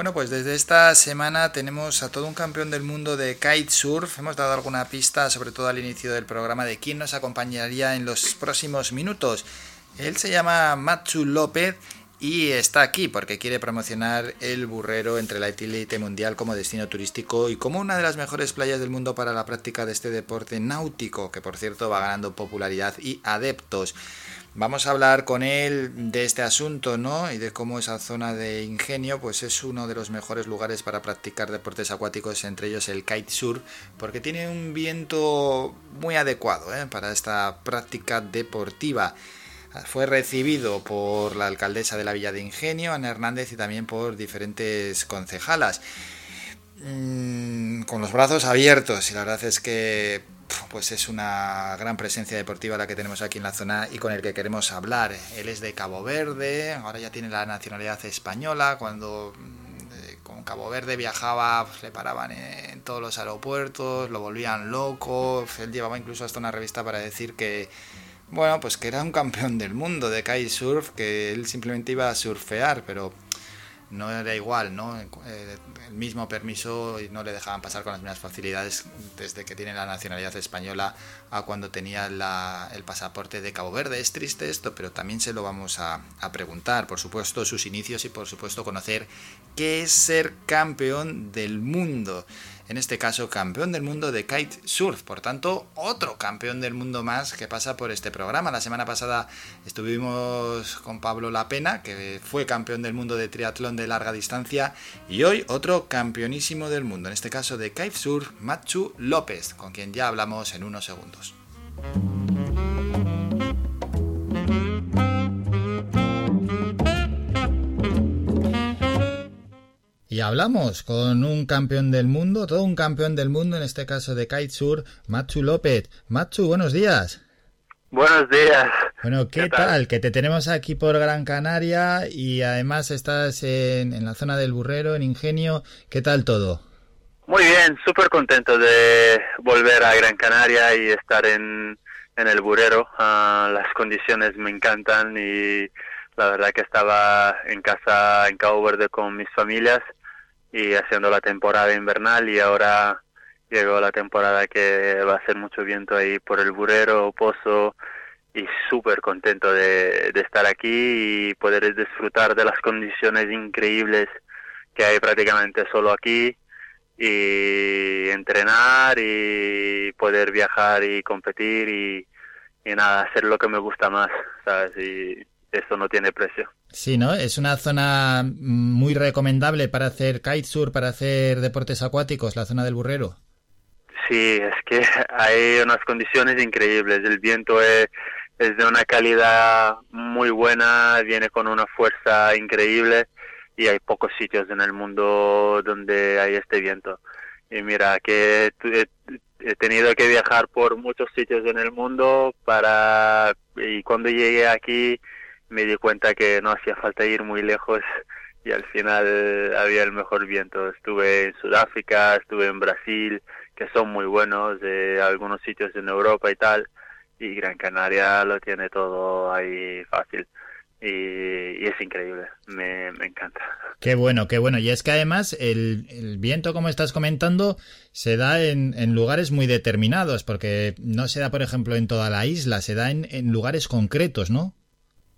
Bueno, pues desde esta semana tenemos a todo un campeón del mundo de kitesurf. Hemos dado alguna pista, sobre todo al inicio del programa, de quién nos acompañaría en los próximos minutos. Él se llama Matsu López y está aquí porque quiere promocionar el burrero entre la élite mundial como destino turístico y como una de las mejores playas del mundo para la práctica de este deporte náutico, que por cierto va ganando popularidad y adeptos. Vamos a hablar con él de este asunto, ¿no? Y de cómo esa zona de ingenio, pues es uno de los mejores lugares para practicar deportes acuáticos, entre ellos el kitesurf, porque tiene un viento muy adecuado ¿eh? para esta práctica deportiva. Fue recibido por la alcaldesa de la Villa de Ingenio, Ana Hernández, y también por diferentes concejalas. Mm, con los brazos abiertos, y la verdad es que pues es una gran presencia deportiva la que tenemos aquí en la zona y con el que queremos hablar. Él es de Cabo Verde, ahora ya tiene la nacionalidad española. Cuando mm, con Cabo Verde viajaba, pues, le paraban en todos los aeropuertos, lo volvían loco. Él llevaba incluso hasta una revista para decir que bueno, pues que era un campeón del mundo de kitesurf, que él simplemente iba a surfear, pero no era igual, ¿no? Eh, el mismo permiso no le dejaban pasar con las mismas facilidades desde que tiene la nacionalidad española a cuando tenía el pasaporte de Cabo Verde. Es triste esto, pero también se lo vamos a, a preguntar, por supuesto, sus inicios y por supuesto conocer qué es ser campeón del mundo en este caso campeón del mundo de kitesurf. Por tanto, otro campeón del mundo más que pasa por este programa. La semana pasada estuvimos con Pablo Lapena, que fue campeón del mundo de triatlón de larga distancia, y hoy otro campeonísimo del mundo, en este caso de kitesurf, Machu López, con quien ya hablamos en unos segundos. Y hablamos con un campeón del mundo, todo un campeón del mundo, en este caso de kitesurf, Machu López. Machu, buenos días. Buenos días. Bueno, ¿qué, tal? Que te tenemos aquí por Gran Canaria y además estás en, en la zona del Burrero, en Ingenio. ¿Qué tal todo? Muy bien, súper contento de volver a Gran Canaria y estar en, en el Burrero. Ah, las condiciones me encantan y la verdad que estaba en casa en Cabo Verde con mis familias y haciendo la temporada invernal y ahora llegó la temporada que va a ser mucho viento ahí por el Burero, Pozo y súper contento de, de, estar aquí y poder disfrutar de las condiciones increíbles que hay prácticamente solo aquí y entrenar y poder viajar y competir y, y nada, hacer lo que me gusta más, ¿sabes? Y eso no tiene precio. Sí, ¿no? Es una zona muy recomendable para hacer kitesurf, para hacer deportes acuáticos, la zona del Burrero. Sí, es que hay unas condiciones increíbles. El viento es, es de una calidad muy buena, viene con una fuerza increíble y hay pocos sitios en el mundo donde hay este viento. Y mira, que he tenido que viajar por muchos sitios en el mundo para y cuando llegué aquí me di cuenta que no hacía falta ir muy lejos y al final había el mejor viento. Estuve en Sudáfrica, estuve en Brasil, que son muy buenos, de algunos sitios en Europa y tal, y Gran Canaria lo tiene todo ahí fácil. Y, es increíble, me, encanta. Qué bueno, qué bueno. Y es que además el, el viento, como estás comentando, se da en, en, lugares muy determinados, porque no se da, por ejemplo, en toda la isla, se da en, en lugares concretos, ¿no?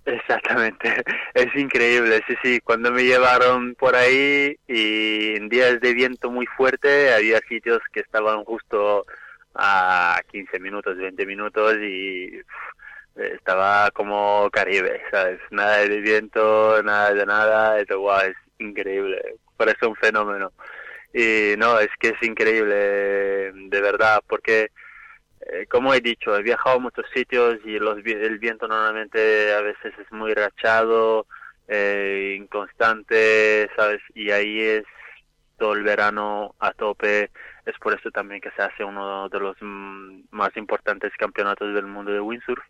Exactamente, es increíble, sí, sí, cuando me llevaron por ahí y en días de viento muy fuerte había sitios que estaban justo a 15 minutos, 20 minutos y estaba como Caribe, ¿sabes? Nada de viento, nada de nada, eso, wow, es increíble, parece un fenómeno. Y no, es que es increíble, de verdad, porque eh, como he dicho, he viajado a muchos sitios y los, el viento normalmente a veces es muy rachado, eh, inconstante, ¿sabes? Y ahí es todo el verano a tope. Es por eso también que se hace uno de los mm, más importantes campeonatos del mundo de windsurf,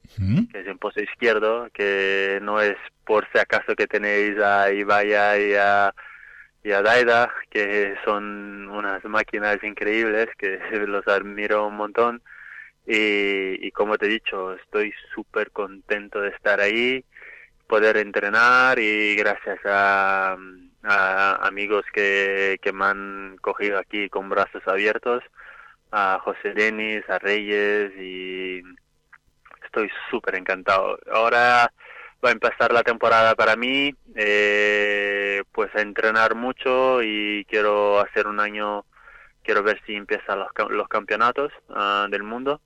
que es en Pozo Izquierdo, que no es por si acaso que tenéis a Ibaya y a, y a Daida, que son unas máquinas increíbles, que los admiro un montón y, y como te he dicho, estoy súper contento de estar ahí, poder entrenar y gracias a, amigos que, que me han cogido aquí con brazos abiertos, a José Denis, a Reyes y estoy súper encantado. Ahora va a empezar la temporada para mí, eh, pues a entrenar mucho y quiero hacer un año, quiero ver si empiezan los, los campeonatos ah, del mundo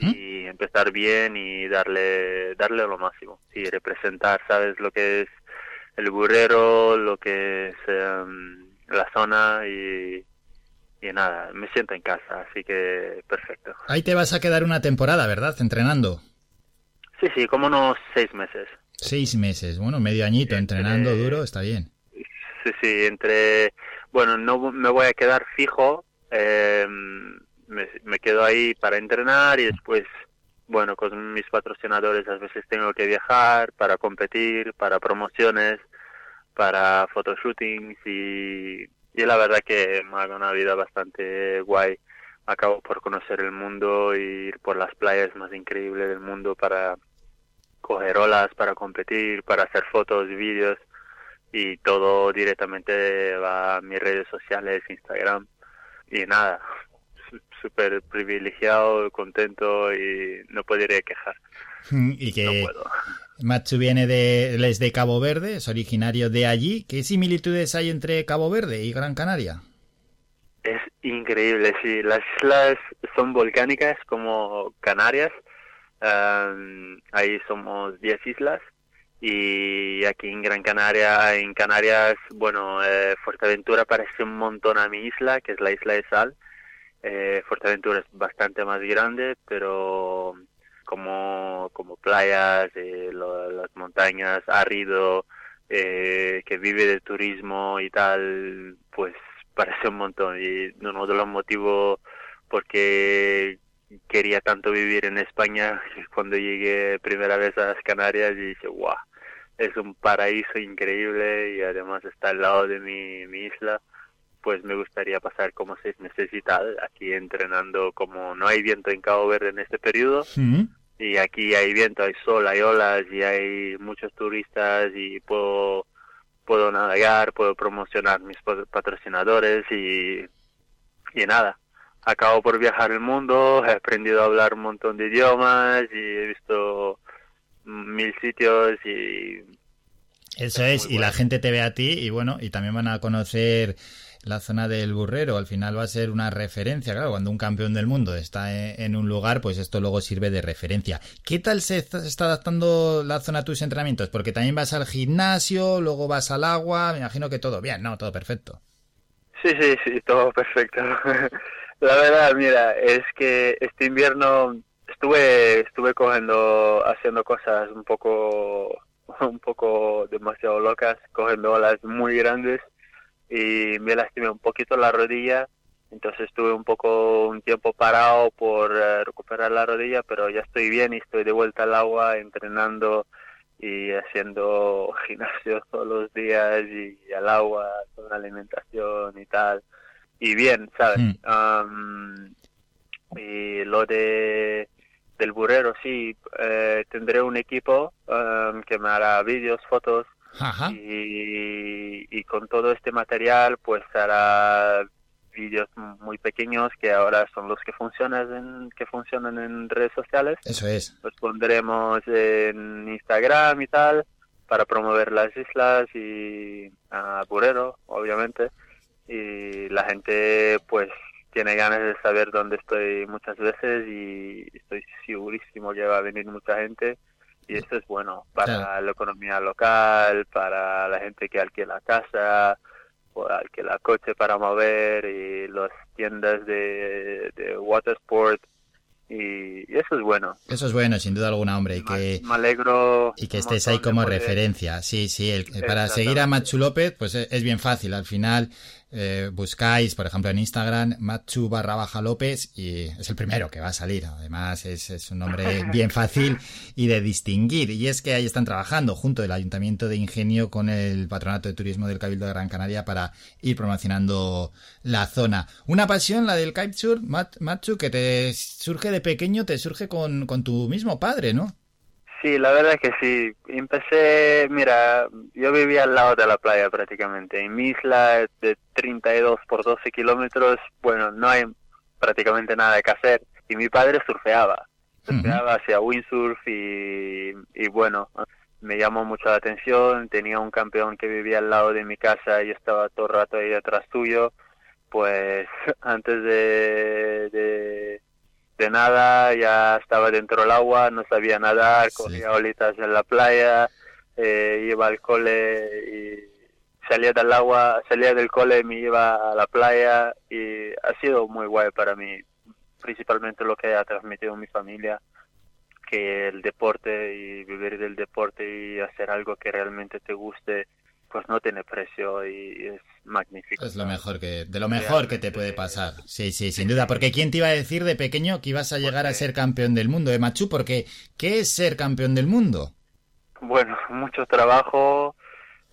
y empezar bien y darle darle lo máximo y representar, sabes lo que es el burrero, lo que es em, la zona y, y nada, me siento en casa, así que perfecto. Ahí te vas a quedar una temporada, ¿verdad? Entrenando. Sí, sí, como unos seis meses. Seis meses, bueno, medio añito entrenando duro, está bien. Sí, sí, entre, bueno, no me voy a quedar fijo, eh, me, quedo ahí para entrenar y después, bueno, con mis patrocinadores a veces tengo que viajar para competir, para promociones, para photoshootings y, y la verdad que me hago una vida bastante guay. Acabo por conocer el mundo y ir por las playas más increíbles del mundo para coger olas, para competir, para hacer fotos, vídeos y todo directamente va a mis redes sociales, Instagram y nada, súper privilegiado, contento y no podría quejar. Mm, y que Machu viene de, es de Cabo Verde, es originario de allí. ¿Qué similitudes hay entre Cabo Verde y Gran Canaria? Es increíble, sí. Las islas son volcánicas como Canarias. ahí somos 10 islas y aquí en Gran Canaria, en Canarias, bueno, eh, Fuerteventura parece un montón a mi isla, que es la isla de Sal, eh, Fuerteventura es bastante más grande, pero como, como playas, eh, las montañas, árido, eh, que vive de turismo y tal, pues parece un montón. Y uno de los motivos porque quería tanto vivir en España, cuando llegué primera vez a las Canarias y dije, wow, es un paraíso increíble y además está al lado de mi, mi isla pues me gustaría pasar como seis meses y tal, aquí entrenando como no hay viento en Cabo Verde en este periodo, y aquí hay viento, hay sol, hay olas y hay muchos turistas y puedo, puedo navegar, puedo promocionar mis patrocinadores y, y nada. Acabo por viajar el mundo, he aprendido a hablar un montón de idiomas y he visto mil sitios y... Eso es, y la gente te ve a ti y bueno, y también van a conocer la zona del burrero. Al final va a ser una referencia, claro, cuando un campeón del mundo está en un lugar, pues esto luego sirve de referencia. ¿Qué tal se está adaptando la zona a tus entrenamientos? Porque también vas al gimnasio, luego vas al agua, me imagino que todo bien, ¿no? Todo perfecto. Sí, sí, sí, todo perfecto. la verdad, mira, es que este invierno estuve estuve cogiendo haciendo cosas un poco un poco demasiado locas, cogiendo olas muy grandes y me lastimé un poquito la rodilla, entonces estuve un poco un tiempo parado por eh, recuperar la rodilla, pero ya estoy bien y estoy de vuelta al agua entrenando y haciendo gimnasio todos los días y al agua, con la alimentación y tal. Y bien, ¿sabes? Mm. y lo de del burrero, sí, eh, tendré un equipo que me hará vídeos, fotos y, y, con todo este material pues hará vídeos muy pequeños que ahora son los que funcionan en, que funcionan en redes sociales. Eso es. Los pondremos en Instagram y tal para promover las islas y a Burero, obviamente. Y la gente pues tiene ganas de saber dónde estoy muchas veces y estoy segurísimo que va a venir mucha gente y eso es bueno para la economía local, para la gente que alquila casa, o alquila coche para mover y las tiendas de, de water sport y, eso es bueno. Eso es bueno, sin duda alguna, hombre. Y que, me alegro. Y que estés ahí como referencia. Sí, sí. El, para seguir a Machu López, pues es bien fácil. Al final, eh, buscáis, por ejemplo, en Instagram, Machu barra baja López y es el primero que va a salir. Además, es, un nombre bien fácil y de distinguir. Y es que ahí están trabajando junto el Ayuntamiento de Ingenio con el Patronato de Turismo del Cabildo de Gran Canaria para ir promocionando la zona. Una pasión, la del kitesurf, Machu, que te surge de pequeño, te surge con, con tu mismo padre, ¿no? Sí, la verdad que sí. Empecé, mira, yo vivía al lado de la playa prácticamente. En mi isla de 32 por 12 kilómetros, bueno, no hay prácticamente nada que hacer. Y mi padre surfeaba. Surfeaba, hacía windsurf y, y bueno, me llamó mucho la atención. Tenía un campeón que vivía al lado de mi casa y estaba todo el rato ahí detrás tuyo. Pues antes de de nada, ya estaba dentro del agua, no sabía nadar, cogía olitas en la playa, eh, iba al cole y salía del agua, salía del cole, me iba a la playa y ha sido muy guay para mí, principalmente lo que ha transmitido mi familia, que el deporte y vivir del deporte y hacer algo que realmente te guste, pues no tiene precio y es magnífico. Es lo mejor que, de lo mejor que te puede pasar. Sí, sí, sin duda. Porque ¿quién te iba a decir de pequeño que ibas a llegar a ser campeón del mundo de Machu? Porque ¿qué es ser campeón del mundo? Bueno, mucho trabajo.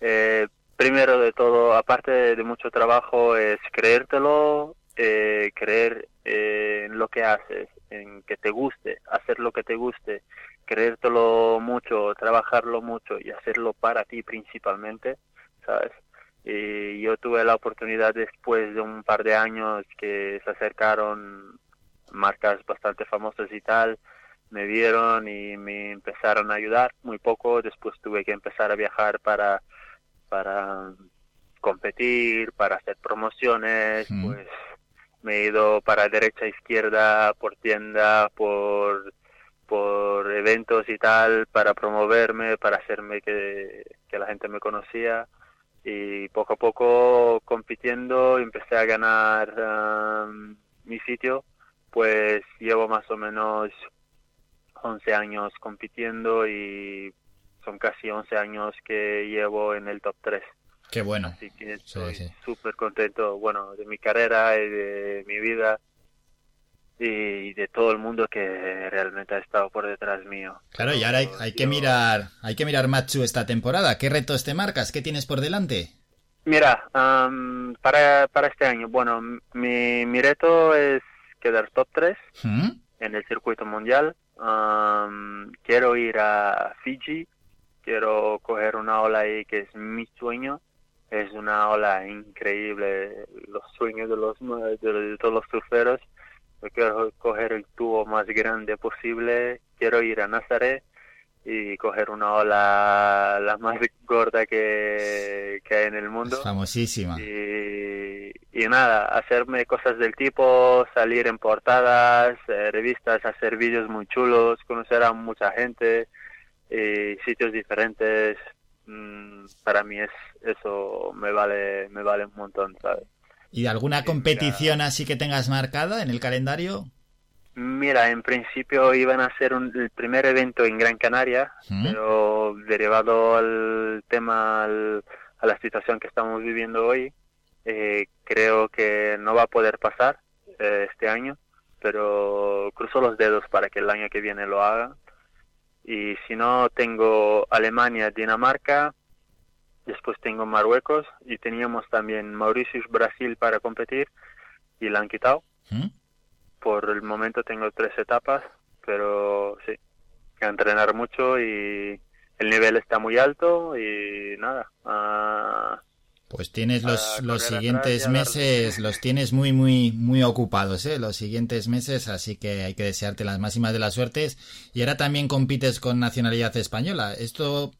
Eh, primero de todo, aparte de mucho trabajo, es creértelo, eh, creer eh, en lo que haces, en que te guste, hacer lo que te guste, creértelo mucho, trabajarlo mucho y hacerlo para ti principalmente, ¿sabes? Y yo tuve la oportunidad después de un par de años que se acercaron marcas bastante famosas y tal, me vieron y me empezaron a ayudar muy poco, después tuve que empezar a viajar para para competir, para hacer promociones, pues me he ido para derecha, izquierda, por tienda, por por eventos y tal, para promoverme, para hacerme que, que la gente me conocía. Y poco a poco compitiendo empecé a ganar mi sitio. Pues llevo más o menos 11 años compitiendo y son casi 11 años que llevo en el top 3 qué bueno así que estoy súper contento bueno de mi carrera y de mi vida y de todo el mundo que realmente ha estado por detrás mío. Claro, y ahora hay, que mirar, hay que mirar Machu esta temporada. ¿Qué retos te marcas? ¿Qué tienes por delante? Mira, para, para este año, bueno, mi, mi reto es quedar top 3 ¿Mm? en el circuito mundial. quiero ir a Fiji, quiero coger una ola ahí que es mi sueño. Es una ola increíble, los sueños de los de todos los surferos quiero coger el tubo más grande posible, quiero ir a Nazaret y coger una ola la más gorda que, hay en el mundo. famosísima. Y, y, nada, hacerme cosas del tipo, salir en portadas, eh, revistas, hacer vídeos muy chulos, conocer a mucha gente, y sitios diferentes. Mm, para mí es eso me vale me vale un montón, ¿sabes? ¿Y alguna competición así que tengas marcada en el calendario? Mira, en principio iban a ser el primer evento en Gran Canaria, pero derivado al tema, a la situación que estamos viviendo hoy, eh, creo que no va a poder pasar eh, este año, pero cruzo los dedos para que el año que viene lo haga. Y si no, tengo Alemania, Dinamarca, después tengo Marruecos y teníamos también Mauritius, Brasil para competir y la han quitado. ¿Mm? Por el momento tengo tres etapas, pero sí, que entrenar mucho y el nivel está muy alto y nada. Pues tienes los, los siguientes meses, los tienes muy, muy, muy ocupados, ¿eh? Los siguientes meses, así que hay que desearte las máximas de las suertes. Y ahora también compites con nacionalidad española. Esto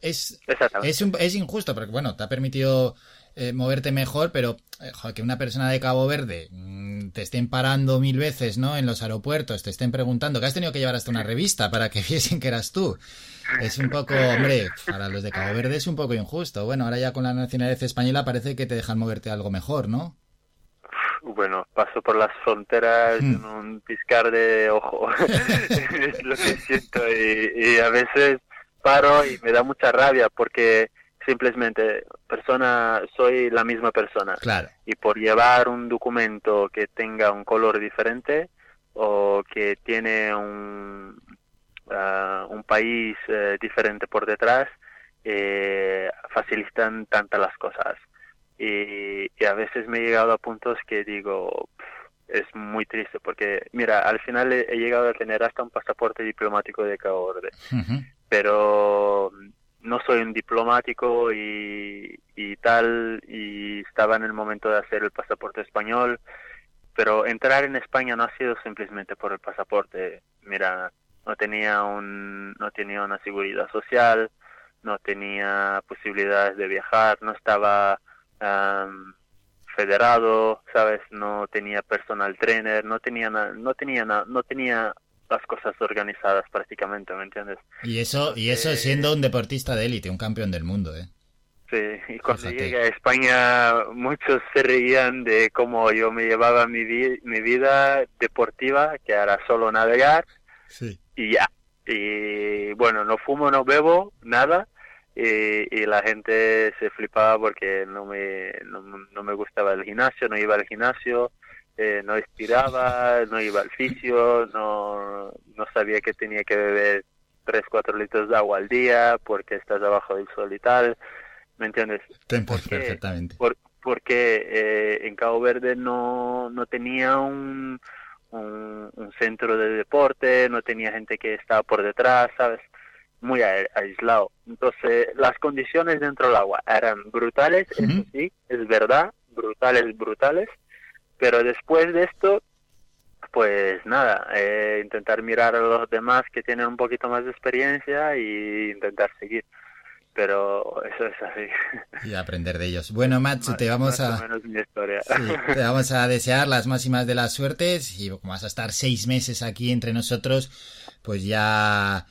es, es, es, injusto, porque bueno, te ha permitido eh, moverte mejor, pero eh, que una persona de Cabo Verde mm, te estén parando mil veces, ¿no? En los aeropuertos, te estén preguntando que has tenido que llevar hasta una revista para que viesen que eras tú. Es un poco, hombre, para los de Cabo Verde es un poco injusto. Bueno, ahora ya con la nacionalidad española parece que te dejan moverte algo mejor, ¿no? Bueno, paso por las fronteras hmm. en un piscar de ojo. es lo que siento y a veces paro y me da mucha rabia porque simplemente persona soy la misma persona. Claro. y por llevar un documento que tenga un color diferente o que tiene un ah, un país eh, diferente por detrás eh, facilitan tantas las cosas. Y, a veces me he llegado a puntos que digo es muy triste porque, mira, al final he, llegado a tener hasta un pasaporte diplomático de Cabo Verde, pero no soy un diplomático y, y tal, y estaba en el momento de hacer el pasaporte español, pero entrar en España no ha sido simplemente por el pasaporte. Mira, no tenía un, no tenía una seguridad social, no tenía posibilidades de viajar, no estaba federado, sabes, no tenía personal trainer, no tenía no tenía no tenía las cosas organizadas prácticamente, ¿me entiendes? Y eso y eso siendo un deportista de élite, un campeón del mundo, ¿eh? Sí, y cuando llegué a España muchos se reían de cómo yo me llevaba mi, mi vida deportiva, que era solo navegar, sí. y ya. Y bueno, no fumo, no bebo, nada, y, la gente se flipaba porque no me, no, me gustaba el gimnasio, no iba al gimnasio, eh, no estiraba, no iba al fisio, no, no sabía que tenía que beber 3, 4 litros de agua al día porque estás abajo del sol y tal, ¿me entiendes? perfectamente. porque eh, en Cabo Verde no, no tenía un, un, un centro de deporte, no tenía gente que estaba por detrás, ¿sabes? muy aislado. Entonces, las condiciones dentro del agua eran brutales, eso sí, es verdad, brutales, brutales, pero después de esto, pues nada, eh, intentar mirar a los demás que tienen un poquito más de experiencia y intentar seguir. Pero eso es así. Y aprender de ellos. Bueno, Machu, te vamos a. te vamos a desear las máximas de las suertes y como vas a estar seis meses aquí entre nosotros, pues ya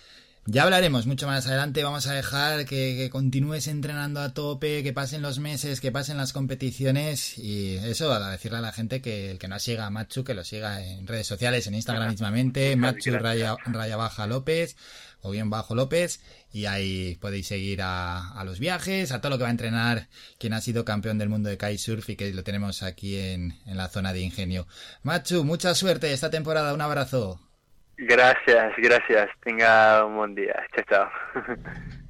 ya hablaremos mucho más adelante. Vamos a dejar que, continúes entrenando a tope, que pasen los meses, que pasen las competiciones y eso, a decirle a la gente que el que no siga a Machu, que lo siga en redes sociales, en Instagram mismamente, Machu raya, Baja López o bien Bajo López y ahí podéis seguir a, los viajes, a todo lo que va a entrenar quien ha sido campeón del mundo de kitesurf y que lo tenemos aquí en, en la zona de ingenio. Machu, mucha suerte esta temporada, un abrazo. Gracias, gracias. Tenga un buen día. Chao, chao.